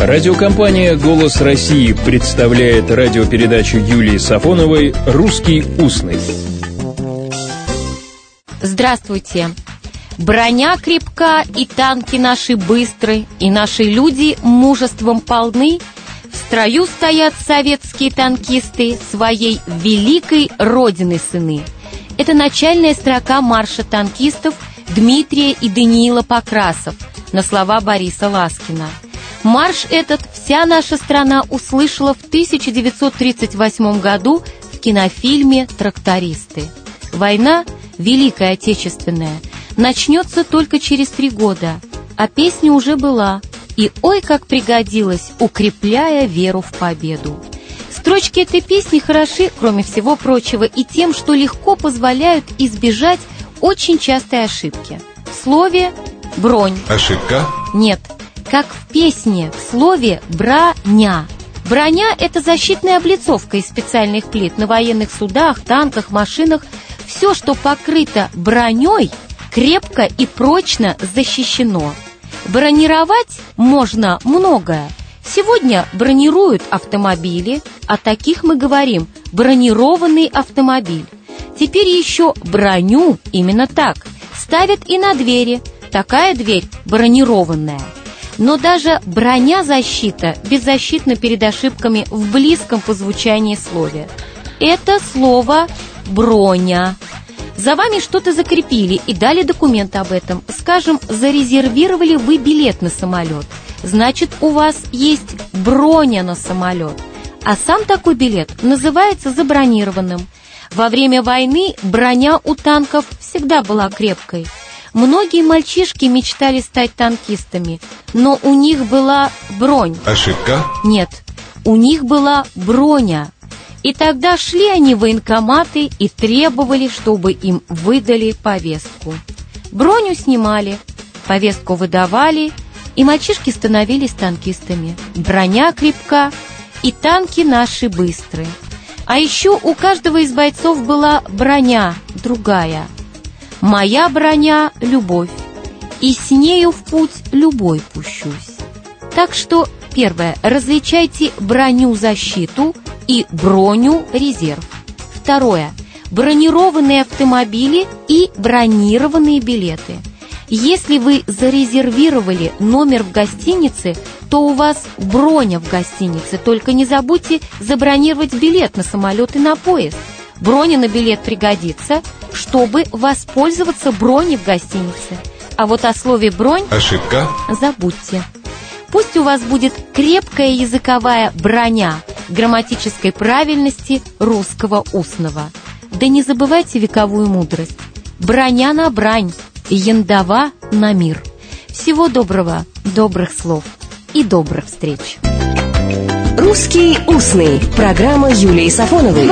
Радиокомпания «Голос России» представляет радиопередачу Юлии Сафоновой «Русский устный». Здравствуйте! Броня крепка, и танки наши быстры, и наши люди мужеством полны. В строю стоят советские танкисты своей великой родины сыны. Это начальная строка марша танкистов Дмитрия и Даниила Покрасов на слова Бориса Ласкина – Марш этот вся наша страна услышала в 1938 году в кинофильме «Трактористы». Война, Великая Отечественная, начнется только через три года, а песня уже была, и ой, как пригодилась, укрепляя веру в победу. Строчки этой песни хороши, кроме всего прочего, и тем, что легко позволяют избежать очень частой ошибки. В слове «бронь». Ошибка? Нет, как в песне в слове «броня». Броня – это защитная облицовка из специальных плит на военных судах, танках, машинах. Все, что покрыто броней, крепко и прочно защищено. Бронировать можно многое. Сегодня бронируют автомобили, о таких мы говорим – бронированный автомобиль. Теперь еще броню, именно так, ставят и на двери. Такая дверь бронированная – но даже броня-защита беззащитна перед ошибками в близком по звучании слове. Это слово «броня». За вами что-то закрепили и дали документ об этом. Скажем, зарезервировали вы билет на самолет. Значит, у вас есть броня на самолет. А сам такой билет называется забронированным. Во время войны броня у танков всегда была крепкой – Многие мальчишки мечтали стать танкистами, но у них была бронь. Ошибка? Нет, у них была броня. И тогда шли они в военкоматы и требовали, чтобы им выдали повестку. Броню снимали, повестку выдавали, и мальчишки становились танкистами. Броня крепка, и танки наши быстрые. А еще у каждого из бойцов была броня другая – Моя броня — любовь, и с нею в путь любой пущусь. Так что, первое, различайте броню-защиту и броню-резерв. Второе, бронированные автомобили и бронированные билеты. Если вы зарезервировали номер в гостинице, то у вас броня в гостинице, только не забудьте забронировать билет на самолет и на поезд. Броня на билет пригодится, чтобы воспользоваться броней в гостинице. А вот о слове «бронь» Ошибка. забудьте. Пусть у вас будет крепкая языковая броня грамматической правильности русского устного. Да не забывайте вековую мудрость. Броня на брань, яндова на мир. Всего доброго, добрых слов и добрых встреч. «Русский устный» – программа Юлии Сафоновой.